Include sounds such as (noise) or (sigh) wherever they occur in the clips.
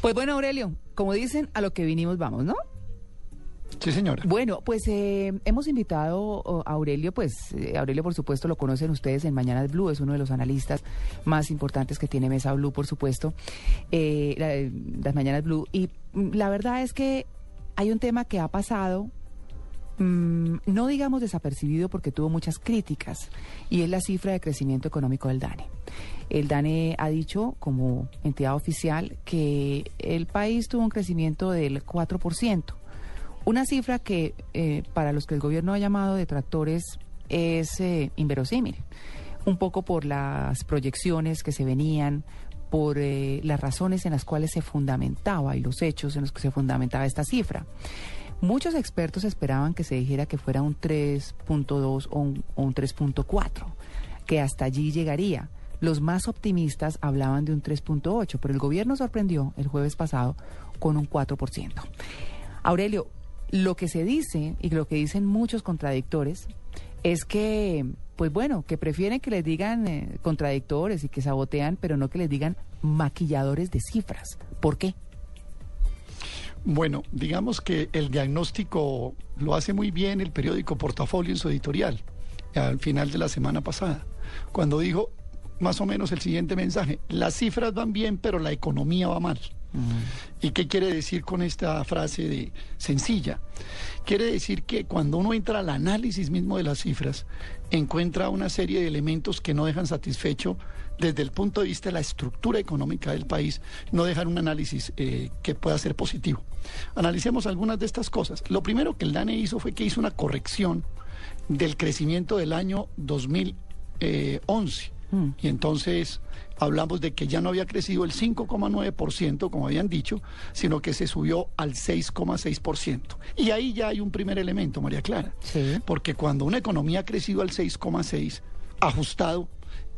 Pues bueno, Aurelio, como dicen, a lo que vinimos vamos, ¿no? Sí, señora. Bueno, pues eh, hemos invitado a Aurelio, pues eh, Aurelio por supuesto lo conocen ustedes en Mañanas Blue, es uno de los analistas más importantes que tiene Mesa Blue, por supuesto, eh, la- las Mañanas Blue. Y mm, la verdad es que hay un tema que ha pasado, mm, no digamos desapercibido porque tuvo muchas críticas, y es la cifra de crecimiento económico del DANE. El DANE ha dicho, como entidad oficial, que el país tuvo un crecimiento del 4%. Una cifra que eh, para los que el gobierno ha llamado detractores es eh, inverosímil, un poco por las proyecciones que se venían, por eh, las razones en las cuales se fundamentaba y los hechos en los que se fundamentaba esta cifra. Muchos expertos esperaban que se dijera que fuera un 3.2 o un, un 3.4, que hasta allí llegaría. Los más optimistas hablaban de un 3.8, pero el gobierno sorprendió el jueves pasado con un 4%. Aurelio, lo que se dice y lo que dicen muchos contradictores es que, pues bueno, que prefieren que les digan eh, contradictores y que sabotean, pero no que les digan maquilladores de cifras. ¿Por qué? Bueno, digamos que el diagnóstico lo hace muy bien el periódico Portafolio en su editorial, al final de la semana pasada, cuando dijo más o menos el siguiente mensaje, las cifras van bien, pero la economía va mal. ¿Y qué quiere decir con esta frase de sencilla? Quiere decir que cuando uno entra al análisis mismo de las cifras, encuentra una serie de elementos que no dejan satisfecho desde el punto de vista de la estructura económica del país, no dejan un análisis eh, que pueda ser positivo. Analicemos algunas de estas cosas. Lo primero que el DANE hizo fue que hizo una corrección del crecimiento del año 2011. Y entonces hablamos de que ya no había crecido el 5,9%, como habían dicho, sino que se subió al 6,6%. Y ahí ya hay un primer elemento, María Clara. Sí. Porque cuando una economía ha crecido al 6,6%, ajustado,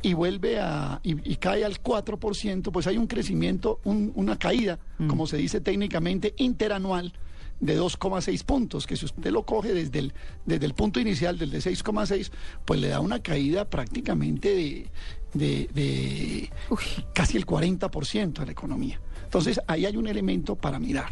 y vuelve a y, y cae al 4%, pues hay un crecimiento, un- una caída, como se dice técnicamente, interanual de 2,6 puntos, que si usted lo coge desde el, desde el punto inicial, del de 6,6, pues le da una caída prácticamente de, de- de casi el 40% a la economía. Entonces, ahí hay un elemento para mirar.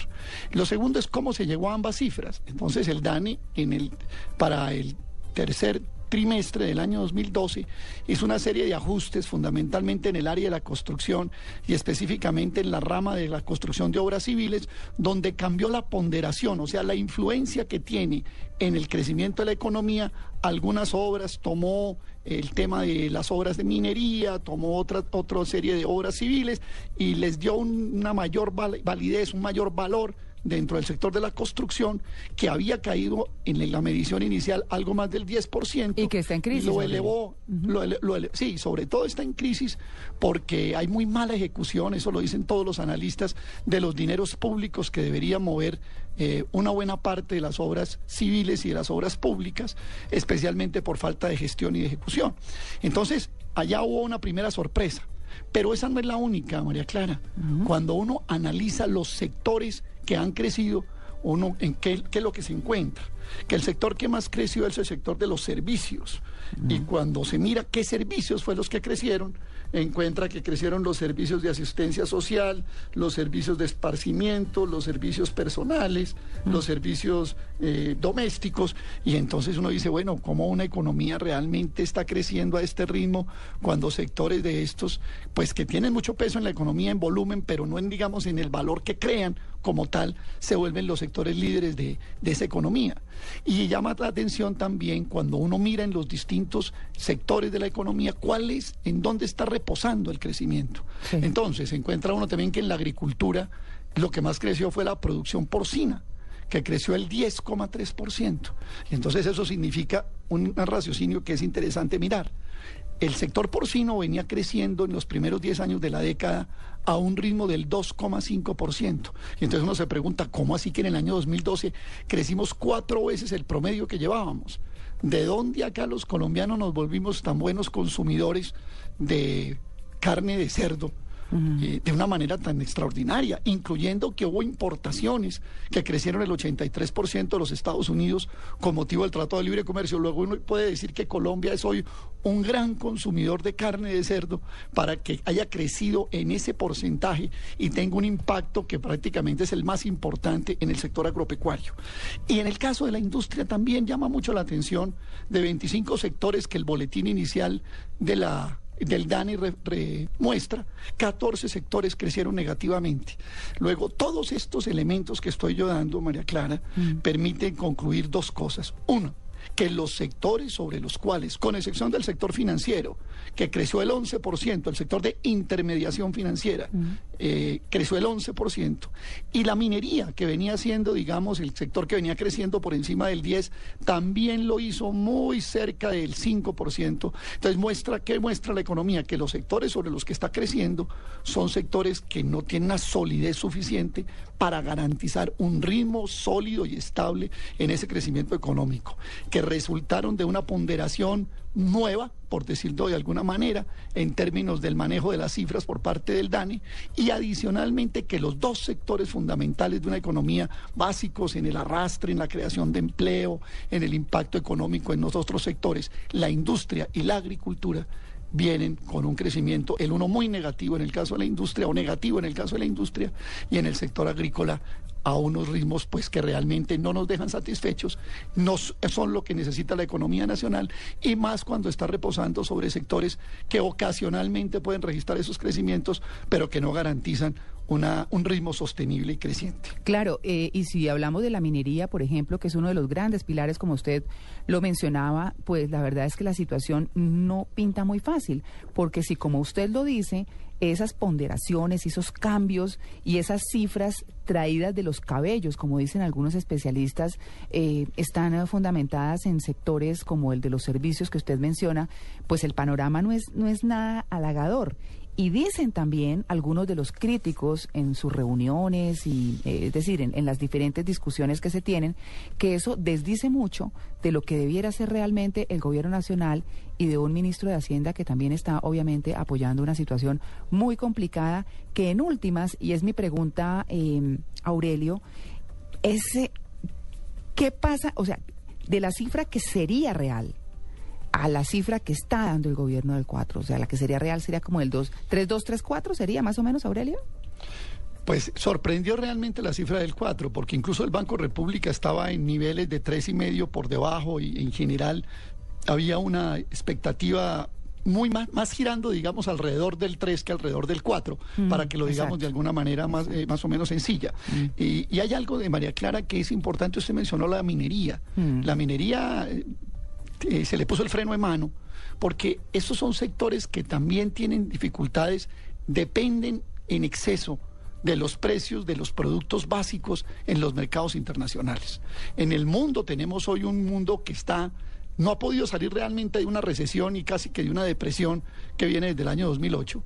Lo segundo es cómo se llegó a ambas cifras. Entonces, el DANE en el, para el tercer trimestre del año 2012 hizo una serie de ajustes fundamentalmente en el área de la construcción y específicamente en la rama de la construcción de obras civiles, donde cambió la ponderación, o sea, la influencia que tiene en el crecimiento de la economía. Algunas obras tomó el tema de las obras de minería, tomó otra, otra serie de obras civiles y les dio un- una mayor val- validez, un mayor valor dentro del sector de la construcción que había caído en la medición inicial algo más del 10%. Y que está en crisis, Lo elevó, lo ele- lo ele- sí, sobre todo está en crisis porque hay muy mala ejecución, eso lo dicen todos los analistas, de los dineros públicos que deberían mover eh, una buena parte de las obras civiles y de las obras públicas, especialmente por falta de gestión y de ejecución. Entonces, allá hubo una primera sorpresa. Pero esa no es la única, María Clara. Cuando uno analiza los sectores que han crecido, uno en qué, qué es lo que se encuentra. Que el sector que más creció es el sector de los servicios. Y cuando se mira qué servicios fue los que crecieron, encuentra que crecieron los servicios de asistencia social, los servicios de esparcimiento, los servicios personales, los servicios eh, domésticos. Y entonces uno dice, bueno, ¿cómo una economía realmente está creciendo a este ritmo cuando sectores de estos, pues que tienen mucho peso en la economía en volumen, pero no en, digamos, en el valor que crean como tal, se vuelven los sectores líderes de, de esa economía? Y llama la atención también cuando uno mira en los distintos sectores de la economía, cuál es, en dónde está reposando el crecimiento. Sí. Entonces, encuentra uno también que en la agricultura lo que más creció fue la producción porcina que creció el 10,3%. Entonces eso significa un raciocinio que es interesante mirar. El sector porcino venía creciendo en los primeros 10 años de la década a un ritmo del 2,5%. Y entonces uno se pregunta, ¿cómo así que en el año 2012 crecimos cuatro veces el promedio que llevábamos? ¿De dónde acá los colombianos nos volvimos tan buenos consumidores de carne de cerdo? Eh, de una manera tan extraordinaria, incluyendo que hubo importaciones que crecieron el 83% de los Estados Unidos con motivo del Tratado de Libre Comercio. Luego uno puede decir que Colombia es hoy un gran consumidor de carne de cerdo para que haya crecido en ese porcentaje y tenga un impacto que prácticamente es el más importante en el sector agropecuario. Y en el caso de la industria también llama mucho la atención de 25 sectores que el boletín inicial de la del DANI muestra, 14 sectores crecieron negativamente. Luego, todos estos elementos que estoy yo dando, María Clara, mm. permiten concluir dos cosas. Uno, que los sectores sobre los cuales, con excepción del sector financiero, que creció el 11%, el sector de intermediación financiera, eh, creció el 11%, y la minería, que venía siendo, digamos, el sector que venía creciendo por encima del 10%, también lo hizo muy cerca del 5%. Entonces, muestra, ¿qué muestra la economía? Que los sectores sobre los que está creciendo son sectores que no tienen una solidez suficiente para garantizar un ritmo sólido y estable en ese crecimiento económico, que resultaron de una ponderación nueva, por decirlo de alguna manera, en términos del manejo de las cifras por parte del DANE, y adicionalmente que los dos sectores fundamentales de una economía básicos en el arrastre, en la creación de empleo, en el impacto económico en los otros sectores, la industria y la agricultura, vienen con un crecimiento, el uno muy negativo en el caso de la industria o negativo en el caso de la industria y en el sector agrícola a unos ritmos pues que realmente no nos dejan satisfechos, no son lo que necesita la economía nacional y más cuando está reposando sobre sectores que ocasionalmente pueden registrar esos crecimientos, pero que no garantizan una, un ritmo sostenible y creciente. Claro, eh, y si hablamos de la minería, por ejemplo, que es uno de los grandes pilares, como usted lo mencionaba, pues la verdad es que la situación no pinta muy fácil, porque si como usted lo dice, esas ponderaciones, esos cambios y esas cifras traídas de los cabellos, como dicen algunos especialistas, eh, están fundamentadas en sectores como el de los servicios que usted menciona, pues el panorama no es, no es nada halagador. Y dicen también algunos de los críticos en sus reuniones y, eh, es decir, en, las diferentes discusiones que se tienen, que eso desdice mucho de lo que debiera ser realmente el gobierno nacional y de un ministro de Hacienda que también está obviamente apoyando una situación muy complicada, que en últimas, y es mi pregunta, eh, Aurelio, ese, ¿qué pasa? O sea, de la cifra que sería real, a la cifra que está dando el gobierno del 4, o sea, la que sería real sería como el 2, 3, 2, 3, 4, sería más o menos, Aurelio. Pues sorprendió realmente la cifra del 4, porque incluso el Banco República estaba en niveles de tres y medio por debajo y en general había una expectativa muy más, más girando, digamos, alrededor del 3 que alrededor del 4, mm, para que lo digamos de alguna manera más, eh, más o menos sencilla. Mm. Y, hay algo de María Clara que es importante, usted mencionó la minería. Mm. La minería eh, se le puso el freno de mano, porque esos son sectores que también tienen dificultades, dependen en exceso de los precios de los productos básicos en los mercados internacionales. En el mundo tenemos hoy un mundo que está no ha podido salir realmente de una recesión y casi que de una depresión que viene desde el año 2008.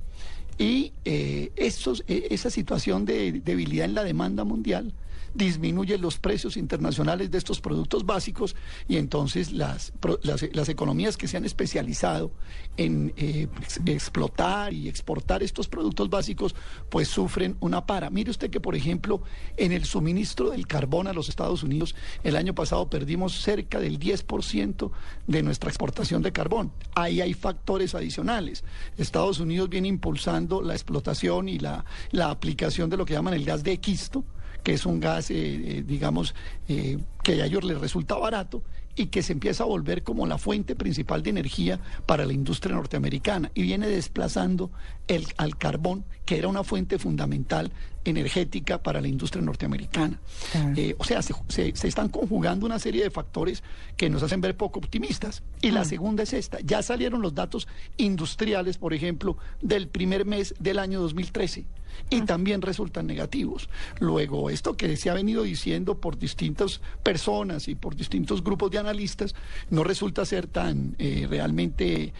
Y eh, eh, esa situación de debilidad en la demanda mundial disminuye los precios internacionales de estos productos básicos y entonces las, las, economías que se han especializado en eh, explotar y exportar estos productos básicos pues sufren una para. Mire usted que por ejemplo en el suministro del carbón a los Estados Unidos el año pasado perdimos cerca del 10% de nuestra exportación de carbón. Ahí hay factores adicionales. Estados Unidos viene impulsando la explotación y la, la aplicación de lo que llaman el gas de quisto que es un gas, eh, eh, digamos, eh, que a ellos les resulta barato y que se empieza a volver como la fuente principal de energía para la industria norteamericana. Y viene desplazando el, al carbón, que era una fuente fundamental energética para la industria norteamericana. Claro. Eh, o sea, se, se- se están conjugando una serie de factores que nos hacen ver poco optimistas. Y la segunda es esta, ya salieron los datos industriales, por ejemplo, del primer mes del año 2013 y también resultan negativos. Luego, esto que se ha venido diciendo por distintas personas y por distintos grupos de analistas no resulta ser tan eh, realmente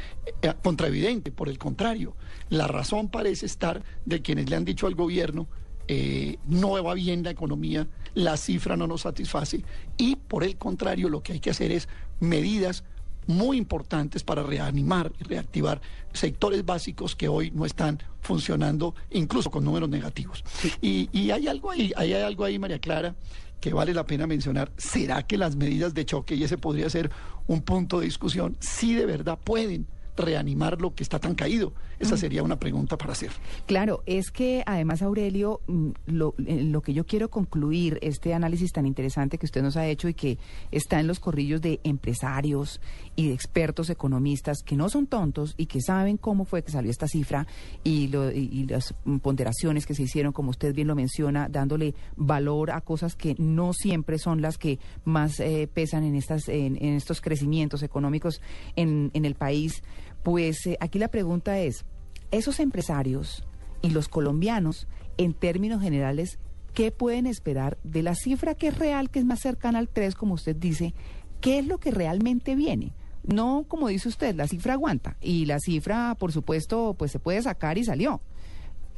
eh, contraevidente. Por el contrario, la razón parece estar de quienes le han dicho al gobierno eh, no va bien la economía, la cifra no nos satisface y por el contrario lo que hay que hacer es medidas muy importantes para reanimar y reactivar sectores básicos que hoy no están funcionando, incluso con números negativos. Y, y hay algo ahí, ahí hay algo ahí, María Clara, que vale la pena mencionar. ¿Será que las medidas de choque, y ese podría ser un punto de discusión, sí de verdad pueden reanimar lo que está tan caído? Esa sería una pregunta para hacer. Claro, es que además, Aurelio, mm, lo, eh, lo que yo quiero concluir, este análisis tan interesante que usted nos ha hecho y que está en los corrillos de empresarios y de expertos economistas que no son tontos y que saben cómo fue que salió esta cifra y, lo- y- y las mm, ponderaciones que se hicieron, como usted bien lo menciona, dándole valor a cosas que no siempre son las que más eh, pesan en, estas, en, en estos crecimientos económicos en, en el país. Pues eh, aquí la pregunta es, esos empresarios y los colombianos, en términos generales, ¿qué pueden esperar de la cifra que es real, que es más cercana al 3, como usted dice? ¿Qué es lo que realmente viene? No, como dice usted, la cifra aguanta y la cifra, por supuesto, pues se puede sacar y salió.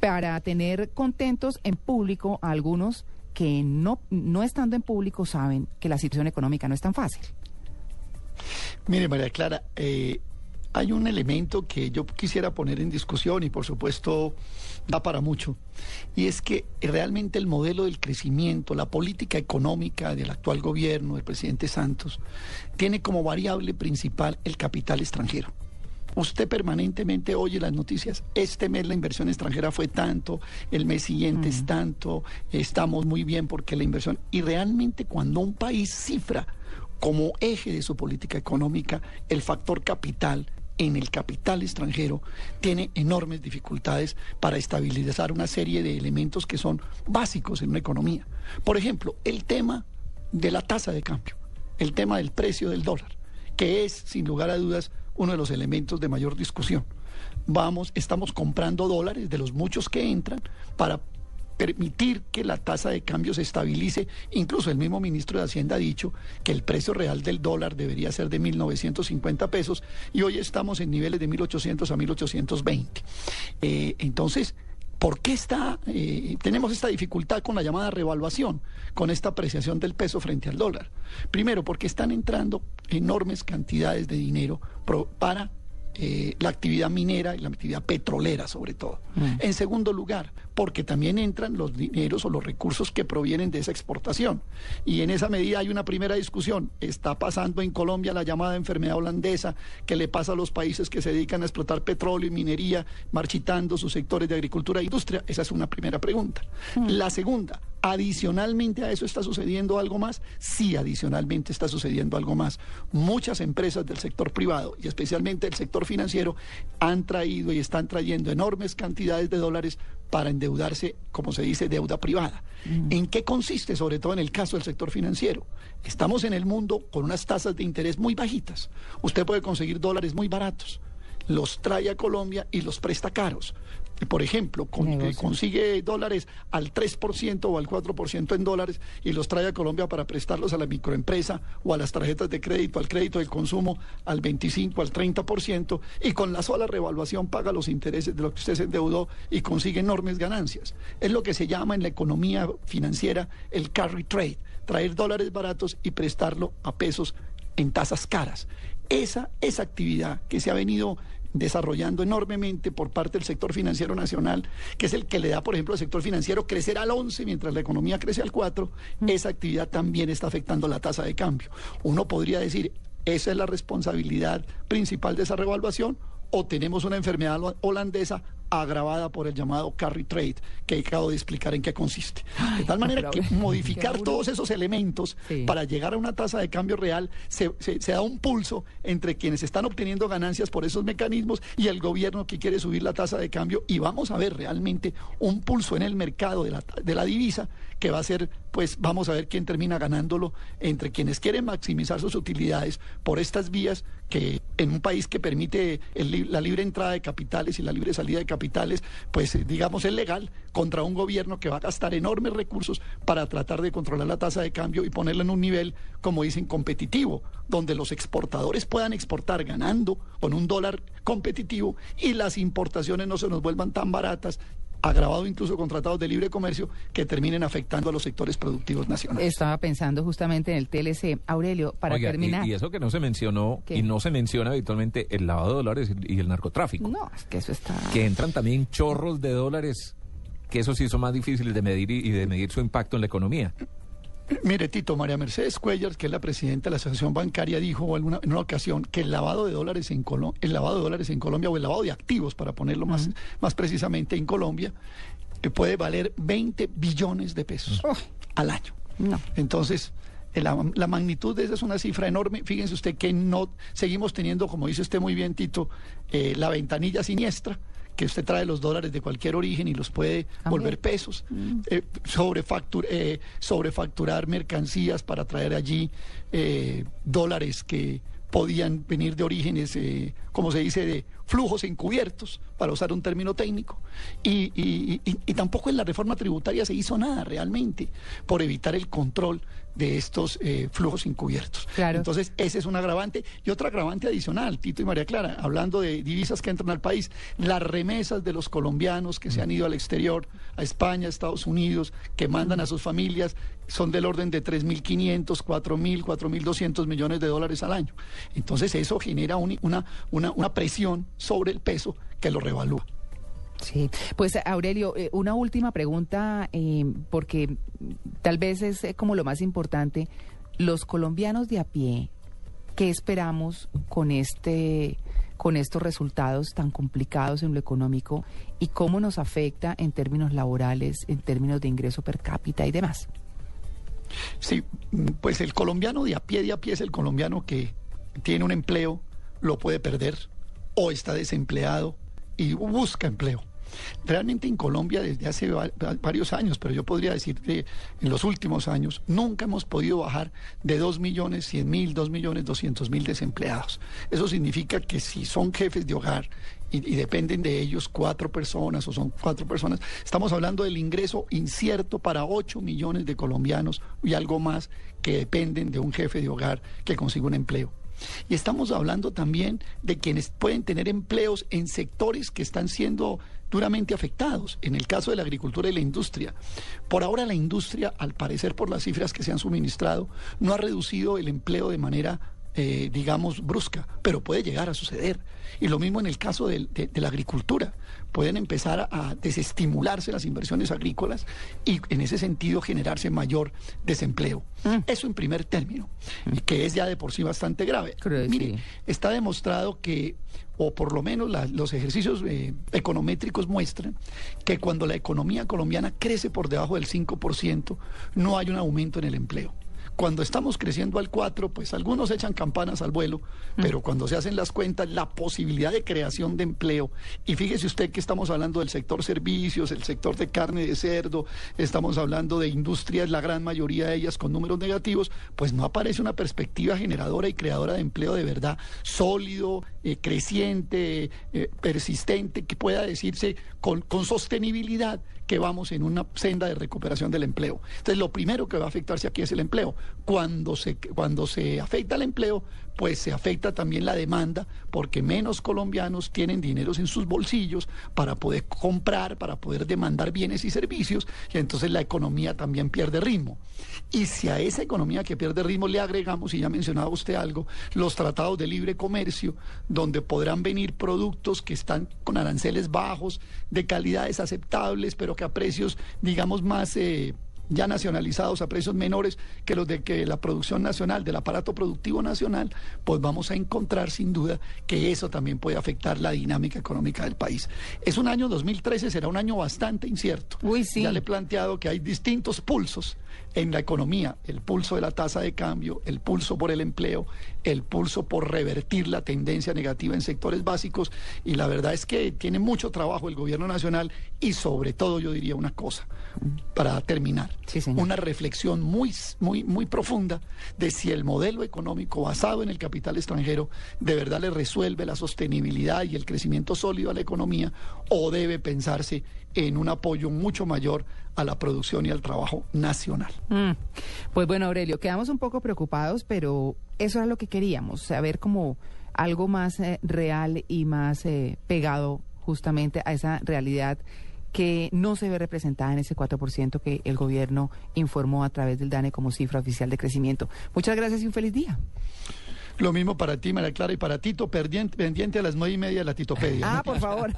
Para tener contentos en público a algunos que no, no estando en público saben que la situación económica no es tan fácil. Mire, María Clara, eh, hay un elemento que yo quisiera poner en discusión y por supuesto da para mucho, y es que realmente el modelo del crecimiento, la política económica del actual gobierno, del presidente Santos, tiene como variable principal el capital extranjero. Usted permanentemente oye las noticias. Este mes la inversión extranjera fue tanto, el mes siguiente es tanto, estamos muy bien porque la inversión. Y realmente cuando un país cifra como eje de su política económica el factor capital en el capital extranjero, tiene enormes dificultades para estabilizar una serie de elementos que son básicos en una economía. Por ejemplo, el tema de la tasa de cambio, el tema del precio del dólar, que es, sin lugar a dudas, uno de los elementos de mayor discusión. Vamos, estamos comprando dólares de los muchos que entran para permitir que la tasa de cambio se estabilice. Incluso el mismo ministro de Hacienda ha dicho que el precio real del dólar debería ser de 1.950 pesos y hoy estamos en niveles de 1.800 a 1.820. Eh, entonces, ¿Por qué está, eh, tenemos esta dificultad con la llamada revaluación, con esta apreciación del peso frente al dólar? Primero, porque están entrando enormes cantidades de dinero pro- para eh, la actividad minera y la actividad petrolera sobre todo. En segundo lugar, porque también entran los dineros o los recursos que provienen de esa exportación. Y en esa medida hay una primera discusión. Está pasando en Colombia la llamada enfermedad holandesa que le pasa a los países que se dedican a explotar petróleo y minería, marchitando sus sectores de agricultura e industria. Esa es una primera pregunta. La segunda, adicionalmente a eso está sucediendo algo más. Sí, adicionalmente está sucediendo algo más. Muchas empresas del sector privado y especialmente del sector financiero han traído y están trayendo enormes cantidades de dólares para endeudarse, como se dice, deuda privada. ¿En qué consiste, sobre todo en el caso del sector financiero? Estamos en el mundo con unas tasas de interés muy bajitas. Usted puede conseguir dólares muy baratos, los trae a Colombia y los presta caros. Por ejemplo, con- eh, consigue dólares al 3% o al 4% en dólares y los trae a Colombia para prestarlos a la microempresa o a las tarjetas de crédito, al crédito del consumo al 25, al 30% y con la sola revaluación paga los intereses de lo que usted se endeudó y consigue enormes ganancias. Es lo que se llama en la economía financiera el carry trade, traer dólares baratos y prestarlo a pesos en tasas caras. Esa, esa actividad que se ha venido desarrollando enormemente por parte del sector financiero nacional, que es el que le da, por ejemplo, al sector financiero crecer al 11 mientras la economía crece al 4, esa actividad también está afectando la tasa de cambio. Uno podría decir, esa es la responsabilidad principal de esa revaluación o tenemos una enfermedad ho- holandesa agravada por el llamado carry trade, que acabo de explicar en qué consiste. De tal manera que modificar todos esos elementos Sí. para llegar a una tasa de cambio real se, se- se da un pulso entre quienes están obteniendo ganancias por esos mecanismos y el gobierno que quiere subir la tasa de cambio y vamos a ver realmente un pulso en el mercado de la, de la divisa que va a ser, pues vamos a ver quién termina ganándolo entre quienes quieren maximizar sus utilidades por estas vías que en un país que permite la libre entrada de capitales y la libre salida de capitales, pues eh, digamos es legal contra un gobierno que va a gastar enormes recursos para tratar de controlar la tasa de cambio y ponerla en un nivel, como dicen, competitivo, donde los exportadores puedan exportar ganando con un dólar competitivo y las importaciones no se nos vuelvan tan baratas agravado incluso con tratados de libre comercio que terminen afectando a los sectores productivos nacionales. Estaba pensando justamente en el TLC. Aurelio, para Oiga, y- terminar. Y, eso que no se mencionó, ¿Qué? y no se menciona habitualmente, el lavado de dólares y el narcotráfico. No, es que eso está... Que entran también chorros de dólares, que eso sí son más difíciles de medir y, y de medir su impacto en la economía. Mire, Tito, María Mercedes Cuellar, que es la presidenta de la Asociación Bancaria, dijo alguna- en una ocasión que el lavado de dólares en Colombia, el lavado de dólares en Colombia o el lavado de activos, para ponerlo más, más precisamente en Colombia, que puede valer 20 billones de pesos al año. No. Entonces, eh, la, la magnitud de esa es una cifra enorme. Fíjense usted que no seguimos teniendo, como dice usted muy bien, Tito, eh, la ventanilla siniestra, que usted trae los dólares de cualquier origen y los puede También. volver pesos, eh, sobrefactur- eh, sobrefacturar mercancías para traer allí eh, dólares que podían venir de orígenes, eh, como se dice, de flujos encubiertos, para usar un término técnico. Y, y- y- y tampoco en la reforma tributaria se hizo nada realmente por evitar el control de estos eh, flujos encubiertos. Claro. Entonces, ese es un agravante. Y otro agravante adicional, Tito y María Clara, hablando de divisas que entran al país, las remesas de los colombianos que se han ido al exterior, a España, a Estados Unidos, que mandan a sus familias, son del orden de 3.500, 4.000, 4.200 millones de dólares al año. Entonces, eso genera un- una, una, una presión sobre el peso que lo revalúa. Sí, pues Aurelio, eh, una última pregunta, eh, porque tal vez es eh, como lo más importante. Los colombianos de a pie, ¿qué esperamos con este, con estos resultados tan complicados en lo económico y cómo nos afecta en términos laborales, en términos de ingreso per cápita y demás? Sí, pues el colombiano de a pie de a pie es el colombiano que tiene un empleo, lo puede perder o está desempleado y busca empleo. Realmente en Colombia desde hace va- va- varios años, pero yo podría decir que en los últimos años nunca hemos podido bajar de 2 millones 100 mil, 2 millones 200 mil desempleados. Eso significa que si son jefes de hogar y, y dependen de ellos cuatro personas o son cuatro personas, estamos hablando del ingreso incierto para 8 millones de colombianos y algo más que dependen de un jefe de hogar que consiga un empleo. Y estamos hablando también de quienes pueden tener empleos en sectores que están siendo duramente afectados. En el caso de la agricultura y la industria. Por ahora la industria, al parecer por las cifras que se han suministrado, no ha reducido el empleo de manera, eh, digamos, brusca, pero puede llegar a suceder. Y lo mismo en el caso de, de la agricultura. Pueden empezar a, a desestimularse las inversiones agrícolas y en ese sentido generarse mayor desempleo. Eso en primer término, y que es ya de por sí bastante grave. Creo, Mire, sí. está demostrado que, o por lo menos la- los ejercicios eh, econométricos muestran, que cuando la economía colombiana crece por debajo del 5%, no hay un aumento en el empleo. Cuando estamos creciendo al 4, pues algunos echan campanas al vuelo, pero cuando se hacen las cuentas, la posibilidad de creación de empleo, y fíjese usted que estamos hablando del sector servicios, el sector de carne de cerdo, estamos hablando de industrias, la gran mayoría de ellas con números negativos, pues no aparece una perspectiva generadora y creadora de empleo de verdad sólido, eh, creciente, eh, persistente, que pueda decirse con, con sostenibilidad que vamos en una senda de recuperación del empleo. Entonces, lo primero que va a afectarse aquí es el empleo. Cuando se, cuando se afecta el empleo, pues se afecta también la demanda, porque menos colombianos tienen dineros en sus bolsillos para poder comprar, para poder demandar bienes y servicios, y entonces la economía también pierde ritmo. Y si a esa economía que pierde ritmo le agregamos, y ya mencionaba usted algo, los tratados de libre comercio, donde podrán venir productos que están con aranceles bajos, de calidades aceptables, pero que a precios, digamos, más... eh, ya nacionalizados a precios menores que los de que la producción nacional, del aparato productivo nacional, pues vamos a encontrar sin duda que eso también puede afectar la dinámica económica del país. Es un año 2013, será un año bastante incierto. Uy, sí. Ya le he planteado que hay distintos pulsos en la economía, el pulso de la tasa de cambio, el pulso por el empleo, el pulso por revertir la tendencia negativa en sectores básicos y la verdad es que tiene mucho trabajo el gobierno nacional y sobre todo yo diría una cosa para terminar, Sí, una reflexión muy muy muy profunda de si el modelo económico basado en el capital extranjero de verdad le resuelve la sostenibilidad y el crecimiento sólido a la economía o debe pensarse en un apoyo mucho mayor a la producción y al trabajo nacional. Mm. Pues bueno, Aurelio, quedamos un poco preocupados, pero eso era lo que queríamos, saber como algo más eh, real y más eh, pegado justamente a esa realidad que no se ve representada en ese 4% que el gobierno informó a través del DANE como cifra oficial de crecimiento. Muchas gracias y un feliz día. Lo mismo para ti, María Clara, y para Tito, pendiente, pendiente a las nueve y media de la Titopedia. Ah, por favor.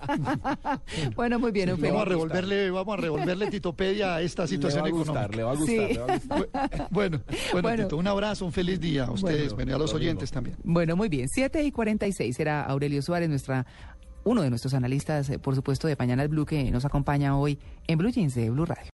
(laughs) bueno, muy bien, un feliz Vamos a revolverle, vamos a revolverle Titopedia a esta situación le va a gustar, económica. le va a gustar, Sí. le va a gustar. (laughs) Bueno, bueno, Bueno. Tito, un abrazo, un feliz día a ustedes, bueno, y a los oyentes también. Bueno, muy bien. 7 y 46 era Aurelio Suárez, nuestra, uno de nuestros analistas, eh, por supuesto, de Mañana Blue, que nos acompaña hoy en Blue Jeans de Blue Radio.